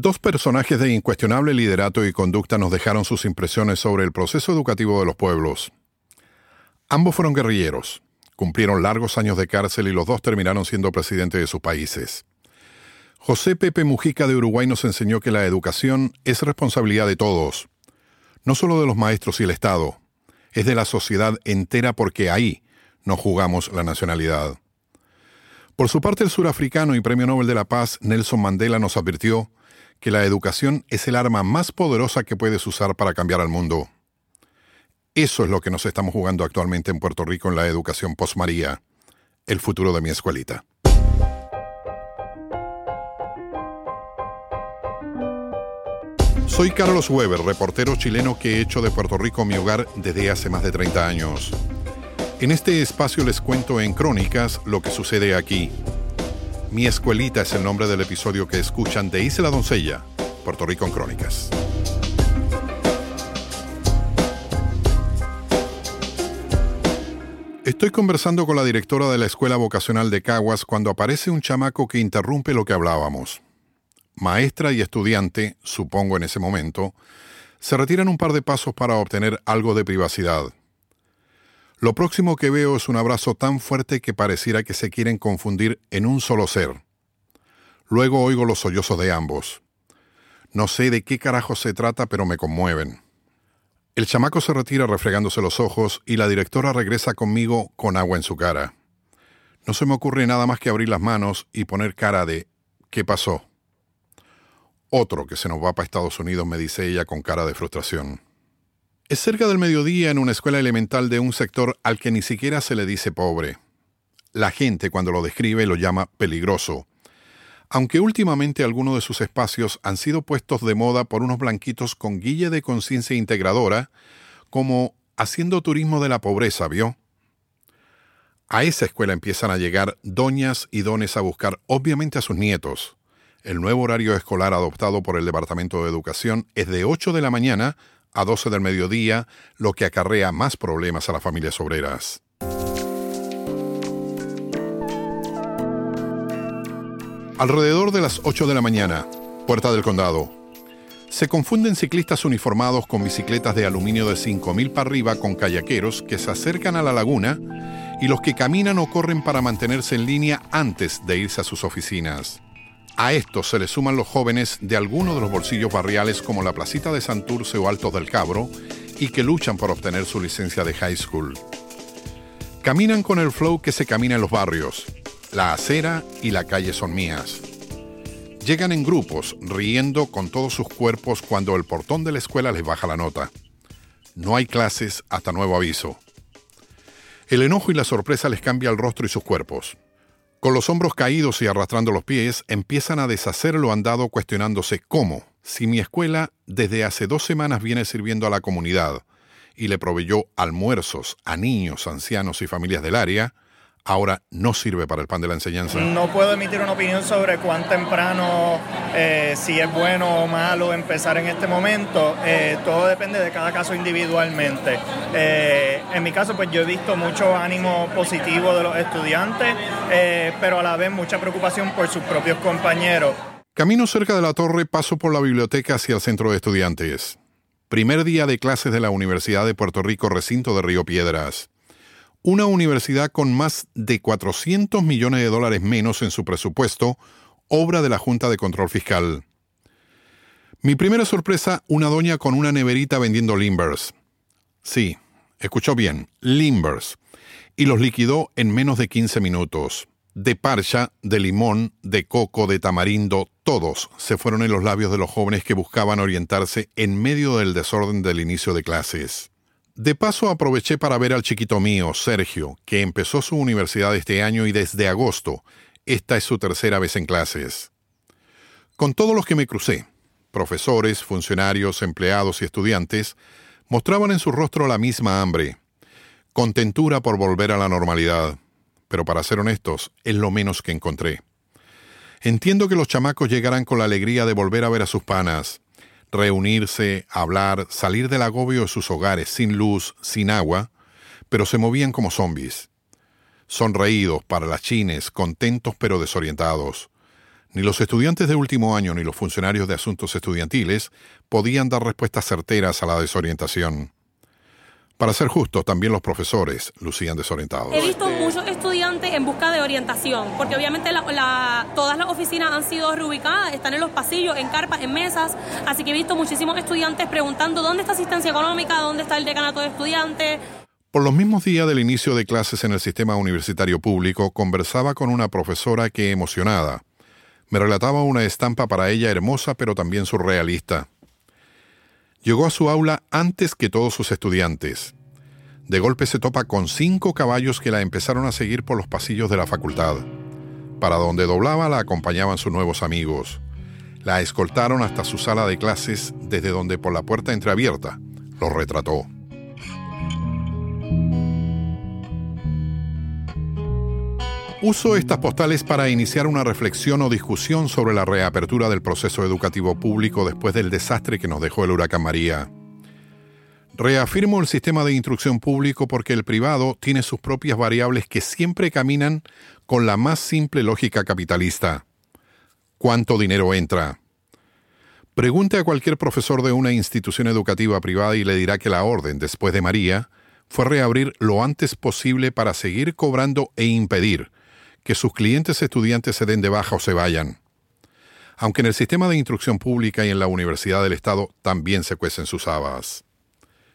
Dos personajes de incuestionable liderato y conducta nos dejaron sus impresiones sobre el proceso educativo de los pueblos. Ambos fueron guerrilleros, cumplieron largos años de cárcel y los dos terminaron siendo presidentes de sus países. José Pepe Mujica de Uruguay nos enseñó que la educación es responsabilidad de todos, no solo de los maestros y el Estado, es de la sociedad entera porque ahí nos jugamos la nacionalidad. Por su parte, el surafricano y Premio Nobel de la Paz Nelson Mandela nos advirtió que la educación es el arma más poderosa que puedes usar para cambiar al mundo. Eso es lo que nos estamos jugando actualmente en Puerto Rico en la educación post-María, el futuro de mi escuelita. Soy Carlos Weber, reportero chileno que he hecho de Puerto Rico mi hogar desde hace más de 30 años. En este espacio les cuento en crónicas lo que sucede aquí. Mi escuelita es el nombre del episodio que escuchan de Isla Doncella, Puerto Rico en Crónicas. Estoy conversando con la directora de la Escuela Vocacional de Caguas cuando aparece un chamaco que interrumpe lo que hablábamos maestra y estudiante, supongo en ese momento, se retiran un par de pasos para obtener algo de privacidad. Lo próximo que veo es un abrazo tan fuerte que pareciera que se quieren confundir en un solo ser. Luego oigo los sollozos de ambos. No sé de qué carajo se trata, pero me conmueven. El chamaco se retira refregándose los ojos y la directora regresa conmigo con agua en su cara. No se me ocurre nada más que abrir las manos y poner cara de ¿qué pasó? Otro que se nos va para Estados Unidos, me dice ella con cara de frustración. Es cerca del mediodía en una escuela elemental de un sector al que ni siquiera se le dice pobre. La gente cuando lo describe lo llama peligroso, aunque últimamente algunos de sus espacios han sido puestos de moda por unos blanquitos con guille de conciencia integradora, como haciendo turismo de la pobreza, ¿vio? A esa escuela empiezan a llegar doñas y dones a buscar obviamente a sus nietos. El nuevo horario escolar adoptado por el Departamento de Educación es de 8 de la mañana a 12 del mediodía, lo que acarrea más problemas a las familias obreras. Alrededor de las 8 de la mañana, Puerta del Condado. Se confunden ciclistas uniformados con bicicletas de aluminio de 5.000 para arriba con kayakeros que se acercan a la laguna y los que caminan o corren para mantenerse en línea antes de irse a sus oficinas. A esto se le suman los jóvenes de algunos de los bolsillos barriales como la Placita de Santurce o Altos del Cabro y que luchan por obtener su licencia de high school. Caminan con el flow que se camina en los barrios. La acera y la calle son mías. Llegan en grupos, riendo con todos sus cuerpos cuando el portón de la escuela les baja la nota. No hay clases hasta nuevo aviso. El enojo y la sorpresa les cambia el rostro y sus cuerpos. Con los hombros caídos y arrastrando los pies, empiezan a deshacer lo andado cuestionándose cómo, si mi escuela desde hace dos semanas viene sirviendo a la comunidad y le proveyó almuerzos a niños, ancianos y familias del área, ahora no sirve para el pan de la enseñanza? No puedo emitir una opinión sobre cuán temprano, eh, si es bueno o malo empezar en este momento. Eh, todo depende de cada caso individualmente. Eh, en mi caso, pues yo he visto mucho ánimo positivo de los estudiantes, pero a la vez mucha preocupación por sus propios compañeros. Camino cerca de la torre, paso por la biblioteca hacia el centro de estudiantes. Primer día de clases de la Universidad de Puerto Rico, recinto de Río Piedras una universidad con más de 400 millones de dólares menos en su presupuesto, obra de la Junta de Control Fiscal. Mi primera sorpresa, una doña con una neverita vendiendo limbers. Sí, escuchó bien, limbers. Y los liquidó en menos de 15 minutos. De parcha, de limón, de coco, de tamarindo, todos se fueron en los labios de los jóvenes que buscaban orientarse en medio del desorden del inicio de clases. De paso aproveché para ver al chiquito mío, Sergio, que empezó su universidad este año y desde agosto, esta es su tercera vez en clases. Con todos los que me crucé, profesores, funcionarios, empleados y estudiantes, mostraban en su rostro la misma hambre, contentura por volver a la normalidad, pero para ser honestos, es lo menos que encontré. Entiendo que los chamacos llegarán con la alegría de volver a ver a sus panas, reunirse, hablar, salir del agobio de sus hogares sin luz, sin agua, pero se movían como zombies. Sonreídos, parlachines, contentos pero desorientados. Ni los estudiantes de último año ni los funcionarios de asuntos estudiantiles podían dar respuestas certeras a la desorientación. Para ser justo, también los profesores lucían desorientados. He visto muchos estudiantes en busca de orientación, porque obviamente todas las oficinas han sido reubicadas, están en los pasillos, en carpas, en mesas, así que he visto muchísimos estudiantes preguntando dónde está asistencia económica, dónde está el decanato de estudiantes. Por los mismos días del inicio de clases en el sistema universitario público, conversaba con una profesora que, emocionada, me relataba una estampa para ella hermosa pero también surrealista. Llegó a su aula antes que todos sus estudiantes. De golpe se topa con cinco caballos que la empezaron a seguir por los pasillos de la facultad. Para donde doblaba la acompañaban sus nuevos amigos. La escoltaron hasta su sala de clases, desde donde por la puerta entreabierta los retrató. Uso estas postales para iniciar una reflexión o discusión sobre la reapertura del proceso educativo público después del desastre que nos dejó el huracán María. Reafirmo el sistema de instrucción público porque el privado tiene sus propias variables que siempre caminan con la más simple lógica capitalista. ¿Cuánto dinero entra? Pregunte a cualquier profesor de una institución educativa privada y le dirá que la orden, después de María, fue reabrir lo antes posible para seguir cobrando e impedir que sus clientes estudiantes se den de baja o se vayan. Aunque en el sistema de instrucción pública y en la Universidad del Estado también se cuecen sus habas.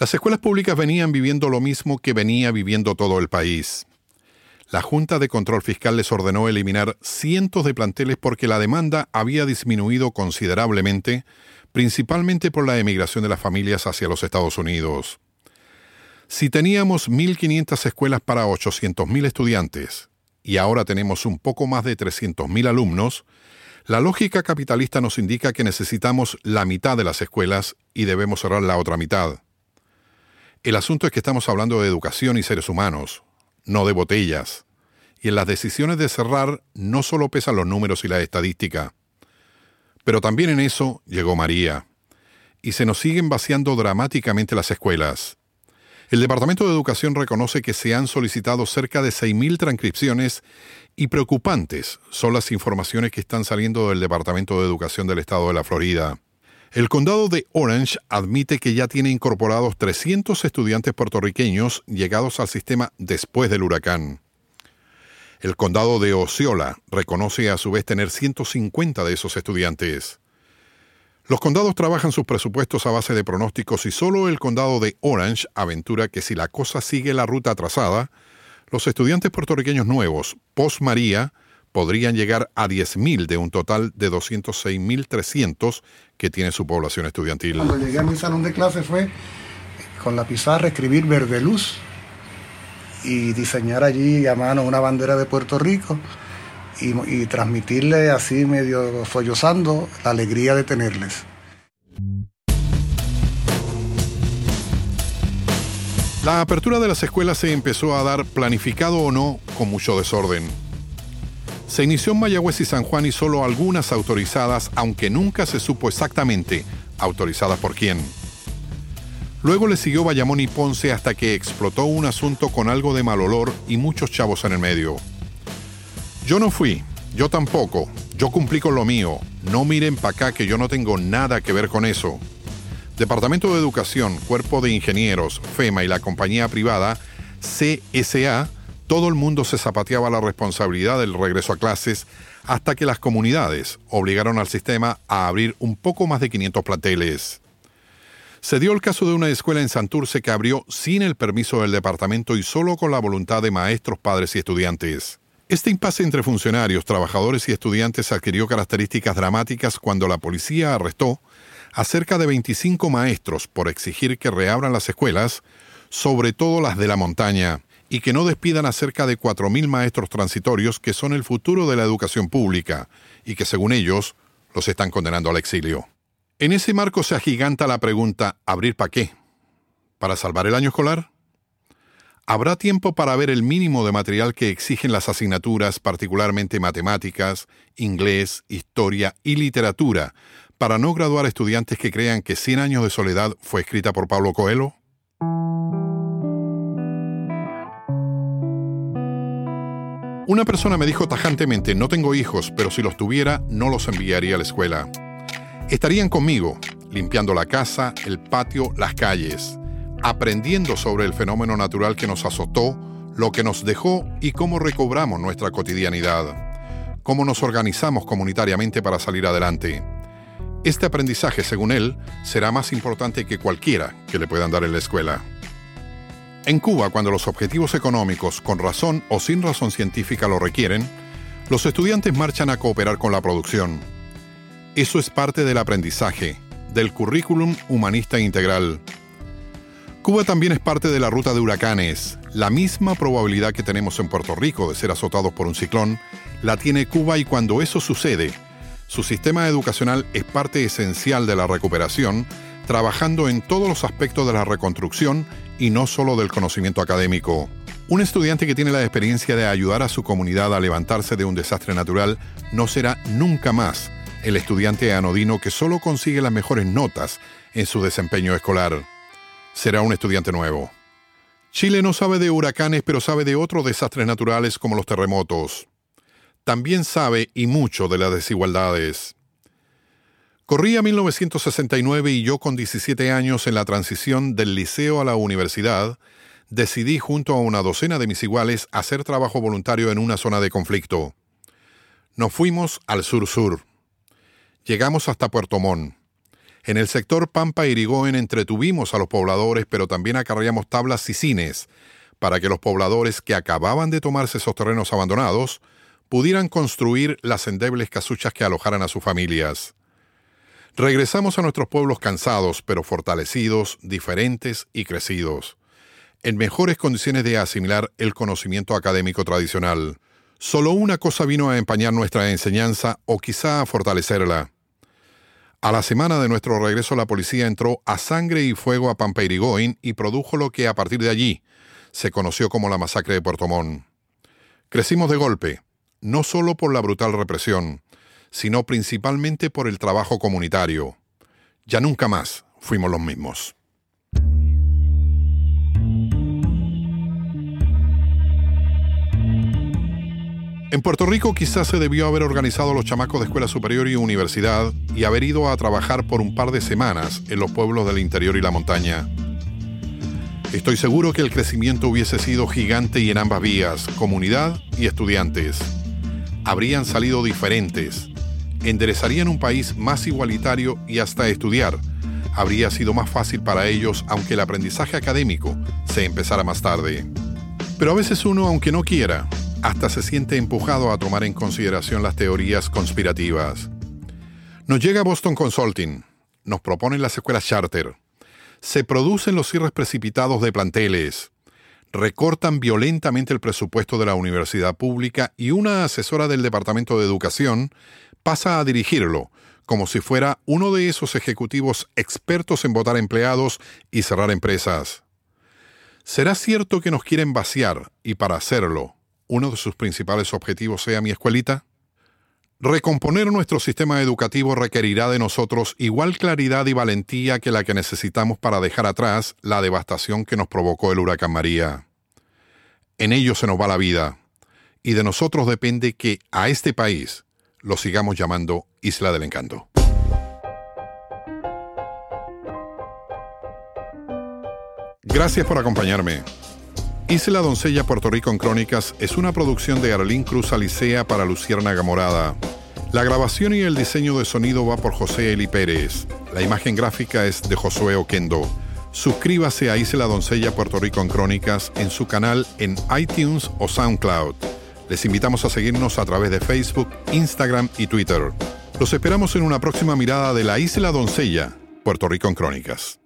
Las escuelas públicas venían viviendo lo mismo que venía viviendo todo el país. La Junta de Control Fiscal les ordenó eliminar cientos de planteles porque la demanda había disminuido considerablemente, principalmente por la emigración de las familias hacia los Estados Unidos. Si teníamos 1.500 escuelas para 800.000 estudiantes y ahora tenemos un poco más de 300.000 alumnos, la lógica capitalista nos indica que necesitamos la mitad de las escuelas y debemos cerrar la otra mitad. El asunto es que estamos hablando de educación y seres humanos, no de botellas. Y en las decisiones de cerrar no solo pesan los números y la estadística, pero también en eso llegó María. Y se nos siguen vaciando dramáticamente las escuelas. El Departamento de Educación reconoce que se han solicitado cerca de 6.000 transcripciones y preocupantes son las informaciones que están saliendo del Departamento de Educación del Estado de la Florida. El condado de Orange admite que ya tiene incorporados 300 estudiantes puertorriqueños llegados al sistema después del huracán. El condado de Osceola reconoce a su vez tener 150 de esos estudiantes. Los condados trabajan sus presupuestos a base de pronósticos y solo el condado de Orange aventura que si la cosa sigue la ruta trazada, los estudiantes puertorriqueños nuevos, post María, podrían llegar a 10.000 de un total de 206.300 que tiene su población estudiantil. Cuando llegué a mi salón de clase fue con la pizarra escribir verde luz y diseñar allí a mano una bandera de Puerto Rico y, transmitirle así medio sollozando la alegría de tenerles. La apertura de las escuelas se empezó a dar, planificado o no, con mucho desorden. Se inició en Mayagüez y San Juan y solo algunas autorizadas, aunque nunca se supo exactamente autorizadas por quién. Luego le siguió Bayamón y Ponce hasta que explotó un asunto con algo de mal olor y muchos chavos en el medio. Yo no fui, yo tampoco, yo cumplí con lo mío. No miren para acá que yo no tengo nada que ver con eso. Departamento de Educación, Cuerpo de Ingenieros, FEMA y la compañía privada CSA, todo el mundo se zapateaba la responsabilidad del regreso a clases hasta que las comunidades obligaron al sistema a abrir un poco más de 500 planteles. Se dio el caso de una escuela en Santurce que abrió sin el permiso del departamento y solo con la voluntad de maestros, padres y estudiantes. Este impasse entre funcionarios, trabajadores y estudiantes adquirió características dramáticas cuando la policía arrestó a cerca de 25 maestros por exigir que reabran las escuelas, sobre todo las de la montaña, y que no despidan a cerca de 4.000 maestros transitorios que son el futuro de la educación pública y que según ellos los están condenando al exilio. En ese marco se agiganta la pregunta, ¿abrir para qué? ¿Para salvar el año escolar? Habrá tiempo para ver el mínimo de material que exigen las asignaturas, particularmente matemáticas, inglés, historia y literatura, para no graduar estudiantes que crean que Cien años de soledad fue escrita por Pablo Coelho? Una persona me dijo tajantemente, no tengo hijos, pero si los tuviera, no los enviaría a la escuela. Estarían conmigo, limpiando la casa, el patio, las calles, aprendiendo sobre el fenómeno natural que nos azotó, lo que nos dejó y cómo recobramos nuestra cotidianidad, cómo nos organizamos comunitariamente para salir adelante. Este aprendizaje, según él, será más importante que cualquiera que le puedan dar en la escuela. En Cuba, cuando los objetivos económicos, con razón o sin razón científica, lo requieren, los estudiantes marchan a cooperar con la producción. Eso es parte del aprendizaje, del currículum humanista integral. Cuba también es parte de la ruta de huracanes. La misma probabilidad que tenemos en Puerto Rico de ser azotados por un ciclón, la tiene Cuba y cuando eso sucede, su sistema educacional es parte esencial de la recuperación, trabajando en todos los aspectos de la reconstrucción y no solo del conocimiento académico. Un estudiante que tiene la experiencia de ayudar a su comunidad a levantarse de un desastre natural no será nunca más el estudiante anodino que solo consigue las mejores notas en su desempeño escolar. Será un estudiante nuevo. Chile no sabe de huracanes, pero sabe de otros desastres naturales como los terremotos. También sabe y mucho de las desigualdades. Corría 1969 y yo con 17 años en la transición del liceo a la universidad, decidí junto a una docena de mis iguales hacer trabajo voluntario en una zona de conflicto. Nos fuimos al sur-sur. Llegamos hasta Puerto Montt. En el sector Pampa Irigoyen entretuvimos a los pobladores, pero también acarreamos tablas y cines para que los pobladores que acababan de tomarse esos terrenos abandonados pudieran construir las endebles casuchas que alojaran a sus familias. Regresamos a nuestros pueblos cansados, pero fortalecidos, diferentes y crecidos, en mejores condiciones de asimilar el conocimiento académico tradicional. Solo una cosa vino a empañar nuestra enseñanza o quizá a fortalecerla. A la semana de nuestro regreso la policía entró a sangre y fuego a Pampeirigoin y produjo lo que a partir de allí se conoció como la masacre de Puerto Montt. Crecimos de golpe, no solo por la brutal represión, sino principalmente por el trabajo comunitario. Ya nunca más fuimos los mismos. En Puerto Rico quizás se debió haber organizado los chamacos de escuela superior y universidad y haber ido a trabajar por un par de semanas en los pueblos del interior y la montaña. Estoy seguro que el crecimiento hubiese sido gigante y en ambas vías, comunidad y estudiantes. Habrían salido diferentes, enderezarían un país más igualitario y hasta estudiar habría sido más fácil para ellos aunque el aprendizaje académico se empezara más tarde. Pero a veces uno, aunque no quiera, hasta se siente empujado a tomar en consideración las teorías conspirativas. Nos llega Boston Consulting, nos proponen las escuelas charter, se producen los cierres precipitados de planteles, recortan violentamente el presupuesto de la universidad pública y una asesora del Departamento de Educación pasa a dirigirlo, como si fuera uno de esos ejecutivos expertos en votar empleados y cerrar empresas. ¿Será cierto que nos quieren vaciar y para hacerlo, uno de sus principales objetivos sea mi escuelita? Recomponer nuestro sistema educativo requerirá de nosotros igual claridad y valentía que la que necesitamos para dejar atrás la devastación que nos provocó el huracán María. En ello se nos va la vida, y de nosotros depende que a este país lo sigamos llamando Isla del Encanto. Gracias por acompañarme. Isla Doncella Puerto Rico en Crónicas es una producción de Arlín Cruz Alicea para Luciérnaga Morada. La grabación y el diseño de sonido va por José Eli Pérez. La imagen gráfica es de Josué Oquendo. Suscríbase a Isla Doncella Puerto Rico en Crónicas en su canal en iTunes o SoundCloud. Les invitamos a seguirnos a través de Facebook, Instagram y Twitter. Los esperamos en una próxima mirada de la Isla Doncella, Puerto Rico en Crónicas.